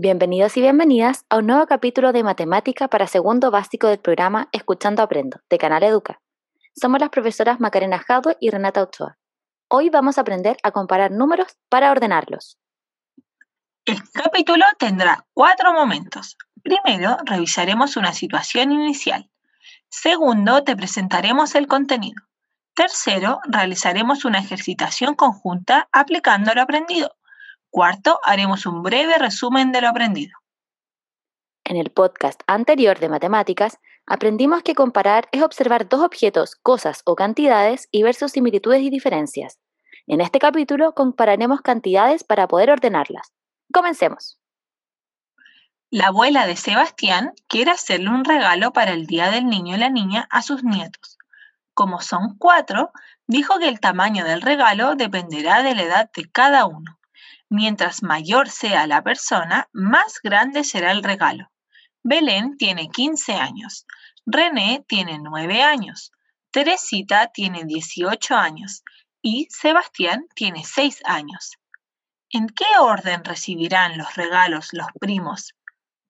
Bienvenidos y bienvenidas a un nuevo capítulo de Matemática para segundo básico del programa Escuchando Aprendo, de Canal Educa. Somos las profesoras Macarena Jadwe y Renata Ochoa. Hoy vamos a aprender a comparar números para ordenarlos. El capítulo tendrá cuatro momentos. Primero, revisaremos una situación inicial. Segundo, te presentaremos el contenido. Tercero, realizaremos una ejercitación conjunta aplicando lo aprendido. Cuarto, haremos un breve resumen de lo aprendido. En el podcast anterior de matemáticas, aprendimos que comparar es observar dos objetos, cosas o cantidades y ver sus similitudes y diferencias. En este capítulo compararemos cantidades para poder ordenarlas. Comencemos. La abuela de Sebastián quiere hacerle un regalo para el Día del Niño y la Niña a sus nietos. Como son cuatro, dijo que el tamaño del regalo dependerá de la edad de cada uno. Mientras mayor sea la persona, más grande será el regalo. Belén tiene 15 años, René tiene 9 años, Teresita tiene 18 años y Sebastián tiene 6 años. ¿En qué orden recibirán los regalos los primos,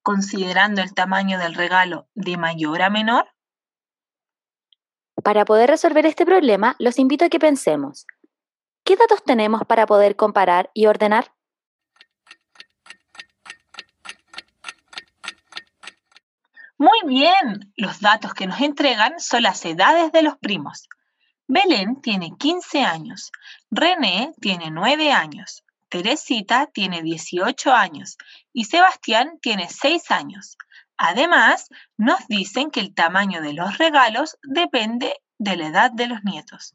considerando el tamaño del regalo de mayor a menor? Para poder resolver este problema, los invito a que pensemos, ¿Qué datos tenemos para poder comparar y ordenar? Muy bien, los datos que nos entregan son las edades de los primos. Belén tiene 15 años, René tiene 9 años, Teresita tiene 18 años y Sebastián tiene 6 años. Además, nos dicen que el tamaño de los regalos depende de la edad de los nietos.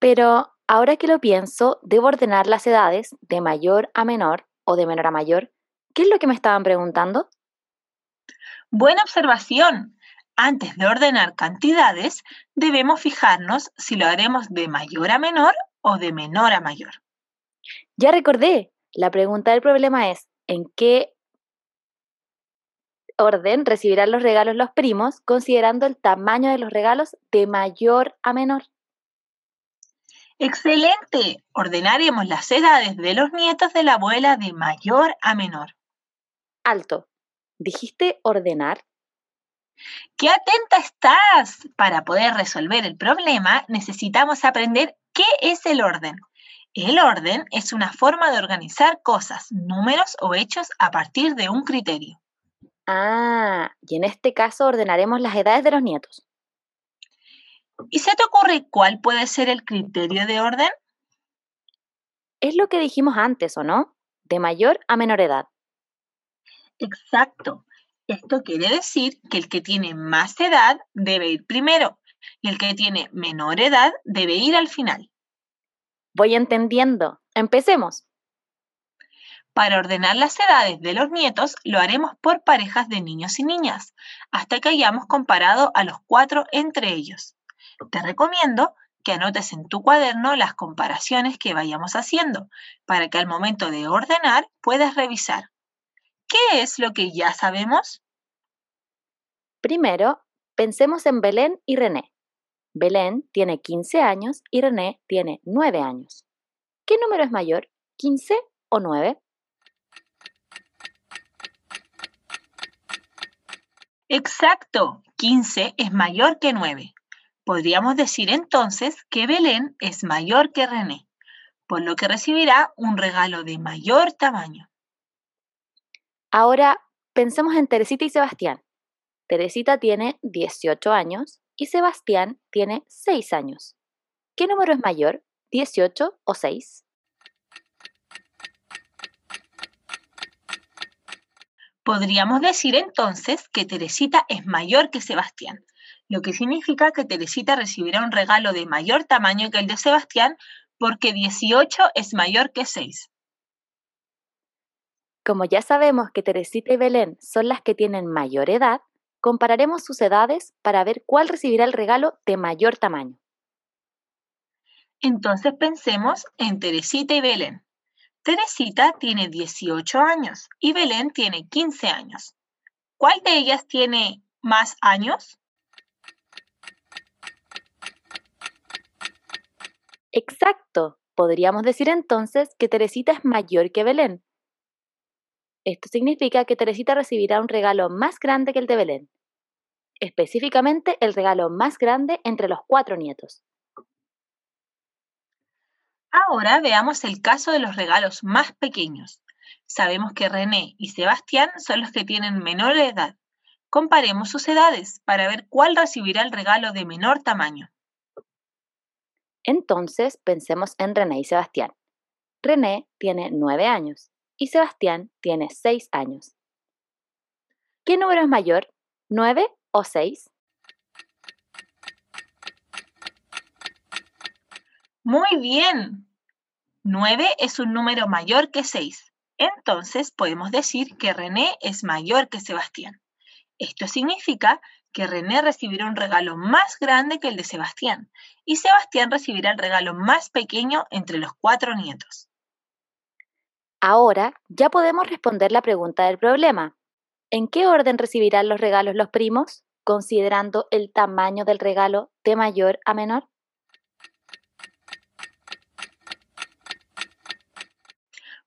Pero ahora que lo pienso, debo ordenar las edades de mayor a menor o de menor a mayor. ¿Qué es lo que me estaban preguntando? Buena observación. Antes de ordenar cantidades, debemos fijarnos si lo haremos de mayor a menor o de menor a mayor. Ya recordé, la pregunta del problema es, ¿en qué orden recibirán los regalos los primos considerando el tamaño de los regalos de mayor a menor? Excelente. Ordenaremos las edades de los nietos de la abuela de mayor a menor. Alto. ¿Dijiste ordenar? ¡Qué atenta estás! Para poder resolver el problema necesitamos aprender qué es el orden. El orden es una forma de organizar cosas, números o hechos a partir de un criterio. Ah, y en este caso ordenaremos las edades de los nietos. ¿Y se te ocurre cuál puede ser el criterio de orden? Es lo que dijimos antes, ¿o no? De mayor a menor edad. Exacto. Esto quiere decir que el que tiene más edad debe ir primero y el que tiene menor edad debe ir al final. Voy entendiendo. Empecemos. Para ordenar las edades de los nietos lo haremos por parejas de niños y niñas, hasta que hayamos comparado a los cuatro entre ellos. Te recomiendo que anotes en tu cuaderno las comparaciones que vayamos haciendo para que al momento de ordenar puedas revisar. ¿Qué es lo que ya sabemos? Primero, pensemos en Belén y René. Belén tiene 15 años y René tiene 9 años. ¿Qué número es mayor, 15 o 9? Exacto, 15 es mayor que 9. Podríamos decir entonces que Belén es mayor que René, por lo que recibirá un regalo de mayor tamaño. Ahora pensemos en Teresita y Sebastián. Teresita tiene 18 años y Sebastián tiene 6 años. ¿Qué número es mayor, 18 o 6? Podríamos decir entonces que Teresita es mayor que Sebastián, lo que significa que Teresita recibirá un regalo de mayor tamaño que el de Sebastián porque 18 es mayor que 6. Como ya sabemos que Teresita y Belén son las que tienen mayor edad, compararemos sus edades para ver cuál recibirá el regalo de mayor tamaño. Entonces pensemos en Teresita y Belén. Teresita tiene 18 años y Belén tiene 15 años. ¿Cuál de ellas tiene más años? Exacto. Podríamos decir entonces que Teresita es mayor que Belén. Esto significa que Teresita recibirá un regalo más grande que el de Belén. Específicamente el regalo más grande entre los cuatro nietos. Ahora veamos el caso de los regalos más pequeños. Sabemos que René y Sebastián son los que tienen menor edad. Comparemos sus edades para ver cuál recibirá el regalo de menor tamaño. Entonces pensemos en René y Sebastián. René tiene 9 años y Sebastián tiene 6 años. ¿Qué número es mayor, 9 o 6? Muy bien. 9 es un número mayor que 6. Entonces podemos decir que René es mayor que Sebastián. Esto significa que René recibirá un regalo más grande que el de Sebastián y Sebastián recibirá el regalo más pequeño entre los cuatro nietos. Ahora ya podemos responder la pregunta del problema. ¿En qué orden recibirán los regalos los primos, considerando el tamaño del regalo de mayor a menor?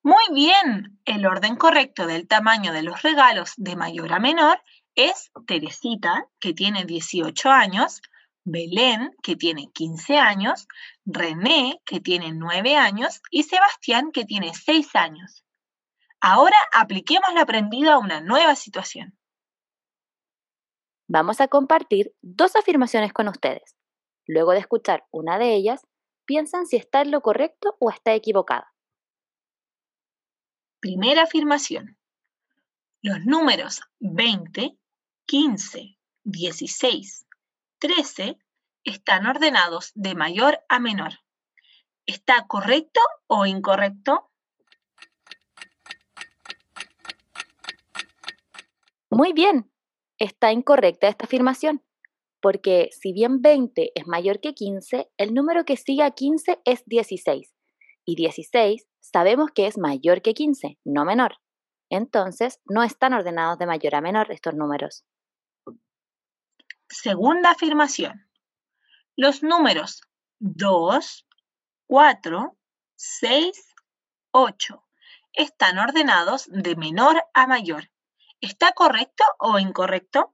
Muy bien, el orden correcto del tamaño de los regalos de mayor a menor es Teresita, que tiene 18 años, Belén, que tiene 15 años, René, que tiene 9 años, y Sebastián, que tiene 6 años. Ahora apliquemos lo aprendido a una nueva situación. Vamos a compartir dos afirmaciones con ustedes. Luego de escuchar una de ellas, piensan si está en lo correcto o está equivocada. Primera afirmación. Los números 20 15, 16, 13 están ordenados de mayor a menor. ¿Está correcto o incorrecto? Muy bien, está incorrecta esta afirmación, porque si bien 20 es mayor que 15, el número que sigue a 15 es 16, y 16 sabemos que es mayor que 15, no menor. Entonces, no están ordenados de mayor a menor estos números. Segunda afirmación. Los números 2, 4, 6, 8 están ordenados de menor a mayor. ¿Está correcto o incorrecto?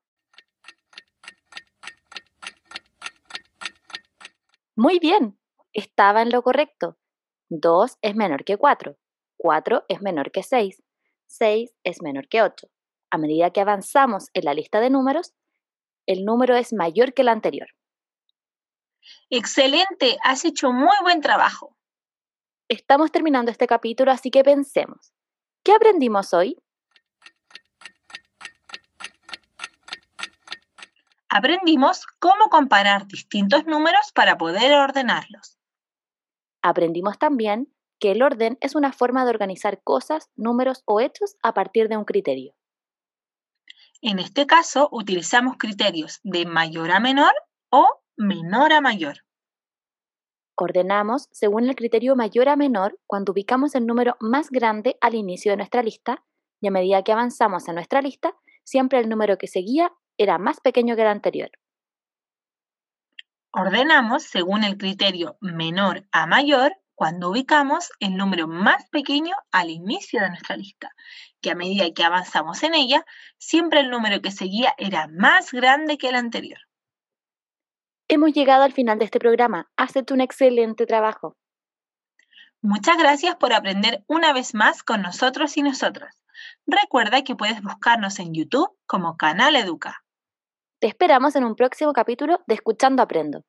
Muy bien, estaba en lo correcto. 2 es menor que 4, 4 es menor que 6, 6 es menor que 8. A medida que avanzamos en la lista de números, el número es mayor que el anterior. Excelente, has hecho muy buen trabajo. Estamos terminando este capítulo, así que pensemos. ¿Qué aprendimos hoy? Aprendimos cómo comparar distintos números para poder ordenarlos. Aprendimos también que el orden es una forma de organizar cosas, números o hechos a partir de un criterio. En este caso, utilizamos criterios de mayor a menor o menor a mayor. Ordenamos según el criterio mayor a menor cuando ubicamos el número más grande al inicio de nuestra lista y a medida que avanzamos en nuestra lista, siempre el número que seguía era más pequeño que el anterior. Ordenamos según el criterio menor a mayor cuando ubicamos el número más pequeño al inicio de nuestra lista, que a medida que avanzamos en ella, siempre el número que seguía era más grande que el anterior. Hemos llegado al final de este programa. Has hecho un excelente trabajo. Muchas gracias por aprender una vez más con nosotros y nosotras. Recuerda que puedes buscarnos en YouTube como Canal Educa. Te esperamos en un próximo capítulo de Escuchando Aprendo.